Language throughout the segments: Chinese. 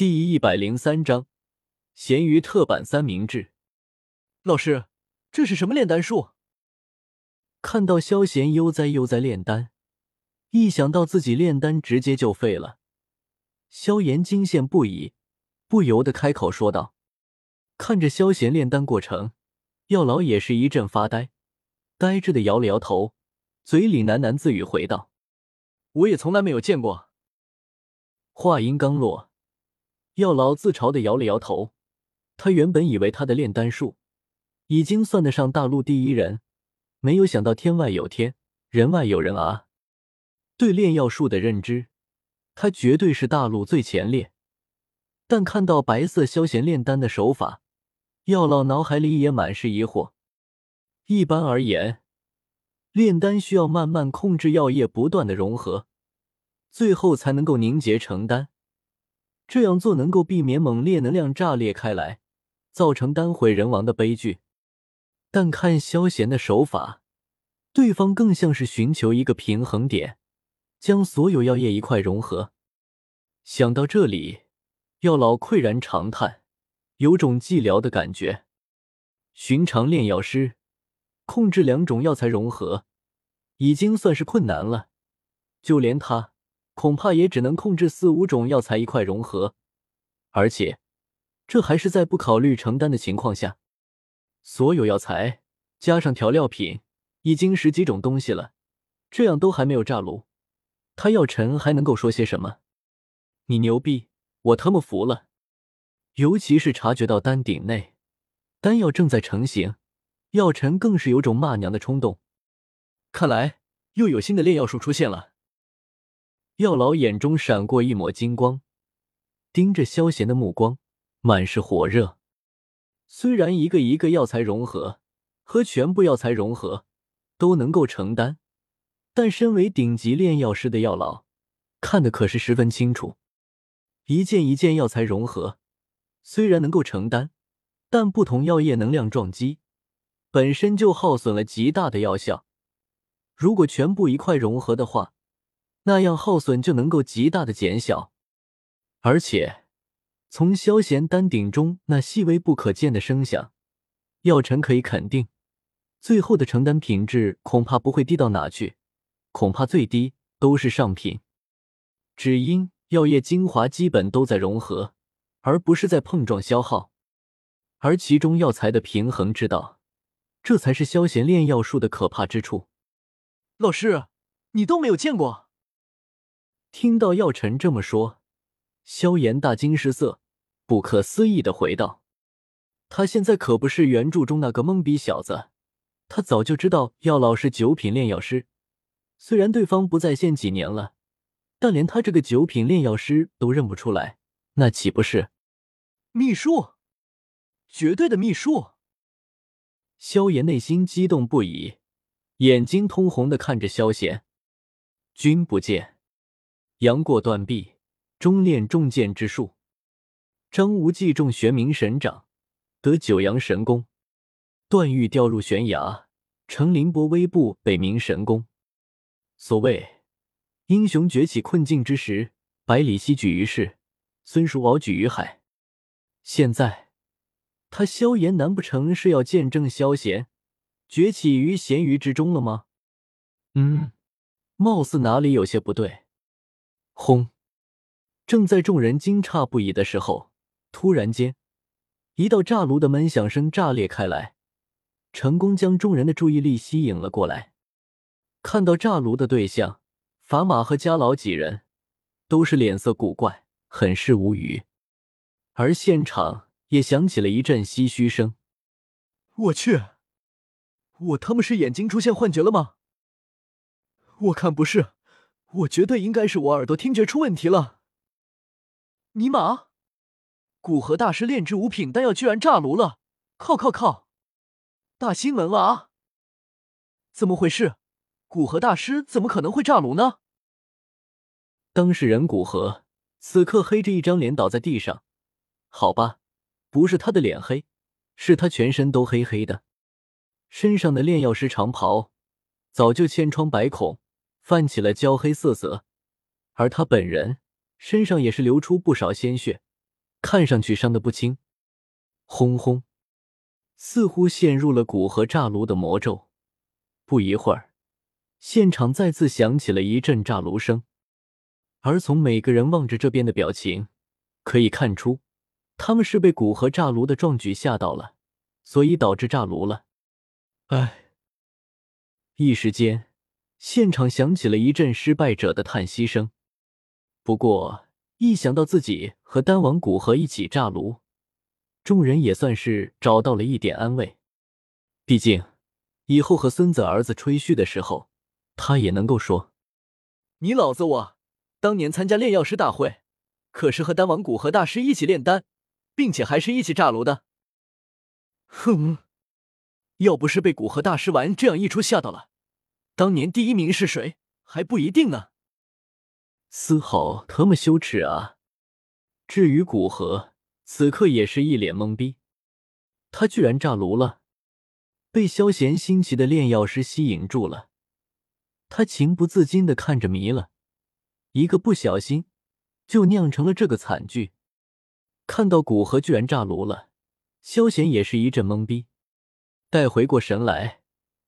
第一百零三章，咸鱼特版三明治。老师，这是什么炼丹术？看到萧贤悠哉悠哉炼丹，一想到自己炼丹直接就废了，萧炎惊羡不已，不由得开口说道。看着萧贤炼丹过程，药老也是一阵发呆，呆滞的摇了摇头，嘴里喃喃自语回道：“我也从来没有见过。”话音刚落。药老自嘲的摇了摇头，他原本以为他的炼丹术已经算得上大陆第一人，没有想到天外有天，人外有人啊！对炼药术的认知，他绝对是大陆最前列。但看到白色萧贤炼丹的手法，药老脑海里也满是疑惑。一般而言，炼丹需要慢慢控制药液不断的融合，最后才能够凝结成丹。这样做能够避免猛烈能量炸裂开来，造成丹毁人亡的悲剧。但看萧贤的手法，对方更像是寻求一个平衡点，将所有药液一块融合。想到这里，药老喟然长叹，有种寂寥的感觉。寻常炼药师控制两种药材融合，已经算是困难了，就连他。恐怕也只能控制四五种药材一块融合，而且这还是在不考虑成丹的情况下。所有药材加上调料品，已经十几种东西了，这样都还没有炸炉，他药尘还能够说些什么？你牛逼，我他妈服了！尤其是察觉到丹顶内丹药正在成型，药尘更是有种骂娘的冲动。看来又有新的炼药术出现了。药老眼中闪过一抹金光，盯着萧贤的目光满是火热。虽然一个一个药材融合和全部药材融合都能够承担，但身为顶级炼药师的药老看的可是十分清楚。一件一件药材融合虽然能够承担，但不同药液能量撞击本身就耗损了极大的药效。如果全部一块融合的话，那样耗损就能够极大的减小，而且从萧贤丹顶中那细微不可见的声响，药尘可以肯定，最后的承丹品质恐怕不会低到哪去，恐怕最低都是上品。只因药液精华基本都在融合，而不是在碰撞消耗，而其中药材的平衡之道，这才是萧贤炼药术的可怕之处。老师，你都没有见过？听到药尘这么说，萧炎大惊失色，不可思议的回道：“他现在可不是原著中那个懵逼小子，他早就知道药老是九品炼药师。虽然对方不在线几年了，但连他这个九品炼药师都认不出来，那岂不是秘术？绝对的秘术！”萧炎内心激动不已，眼睛通红的看着萧贤：“君不见。”杨过断臂，终练重剑之术；张无忌中玄冥神掌，得九阳神功；段誉掉入悬崖，成凌波微步北冥神功。所谓英雄崛起困境之时，百里奚举于市，孙叔敖举于海。现在他萧炎难不成是要见证萧贤崛起于咸鱼之中了吗？嗯，貌似哪里有些不对。轰！正在众人惊诧不已的时候，突然间，一道炸炉的闷响声炸裂开来，成功将众人的注意力吸引了过来。看到炸炉的对象，法马和加老几人都是脸色古怪，很是无语。而现场也响起了一阵唏嘘声：“我去，我他妈是眼睛出现幻觉了吗？我看不是。”我觉得应该是我耳朵听觉出问题了。尼玛，古河大师炼制五品丹药居然炸炉了！靠靠靠，大新闻了啊！怎么回事？古河大师怎么可能会炸炉呢？当事人古河此刻黑着一张脸倒在地上。好吧，不是他的脸黑，是他全身都黑黑的，身上的炼药师长袍早就千疮百孔。泛起了焦黑色泽，而他本人身上也是流出不少鲜血，看上去伤得不轻。轰轰，似乎陷入了古河炸炉的魔咒。不一会儿，现场再次响起了一阵炸炉声。而从每个人望着这边的表情，可以看出，他们是被古河炸炉的壮举吓到了，所以导致炸炉了。唉，一时间，现场响起了一阵失败者的叹息声。不过，一想到自己和丹王古河一起炸炉，众人也算是找到了一点安慰。毕竟，以后和孙子儿子吹嘘的时候，他也能够说：“你老子我。”当年参加炼药师大会，可是和丹王古河大师一起炼丹，并且还是一起炸炉的。哼，要不是被古河大师玩这样一出吓到了，当年第一名是谁还不一定呢。丝毫特么羞耻啊！至于古河，此刻也是一脸懵逼，他居然炸炉了，被萧贤新奇的炼药师吸引住了，他情不自禁的看着迷了。一个不小心，就酿成了这个惨剧。看到古河居然炸炉了，萧贤也是一阵懵逼。待回过神来，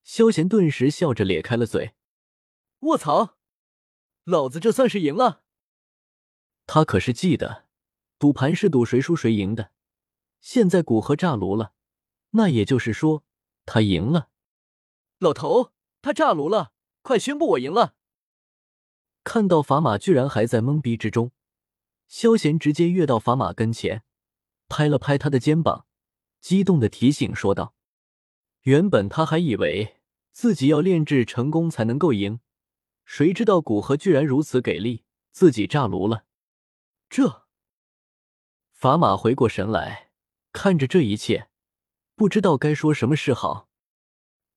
萧贤顿时笑着咧开了嘴：“卧槽，老子这算是赢了！”他可是记得，赌盘是赌谁输谁赢的。现在古河炸炉了，那也就是说他赢了。老头，他炸炉了，快宣布我赢了！看到法马居然还在懵逼之中，萧贤直接跃到法马跟前，拍了拍他的肩膀，激动的提醒说道：“原本他还以为自己要炼制成功才能够赢，谁知道古河居然如此给力，自己炸炉了。”这法马回过神来，看着这一切，不知道该说什么是好。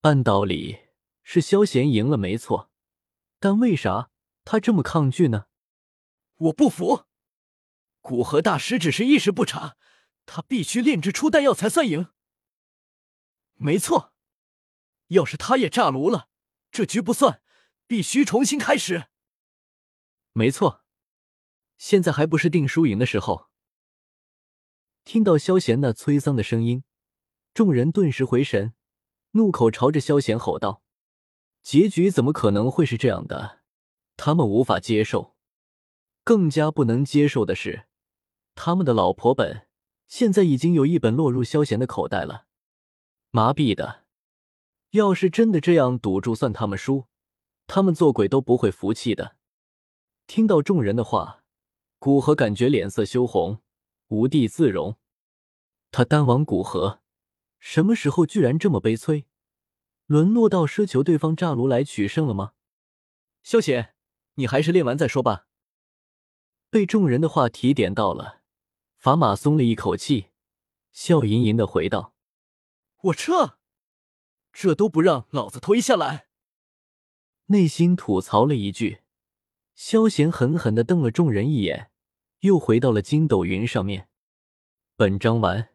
按道理是萧贤赢了没错，但为啥？他这么抗拒呢？我不服！古河大师只是一时不察，他必须炼制出丹药才算赢。没错，要是他也炸炉了，这局不算，必须重新开始。没错，现在还不是定输赢的时候。听到萧贤那催丧的声音，众人顿时回神，怒口朝着萧贤吼道：“结局怎么可能会是这样的？”他们无法接受，更加不能接受的是，他们的老婆本现在已经有一本落入萧贤的口袋了。麻痹的，要是真的这样赌注算他们输，他们做鬼都不会服气的。听到众人的话，古河感觉脸色羞红，无地自容。他丹王古河，什么时候居然这么悲催，沦落到奢求对方炸炉来取胜了吗？萧贤。你还是练完再说吧。被众人的话提点到了，法马松了一口气，笑吟吟的回道：“我撤，这都不让老子推下来。”内心吐槽了一句，萧贤狠狠的瞪了众人一眼，又回到了筋斗云上面。本章完。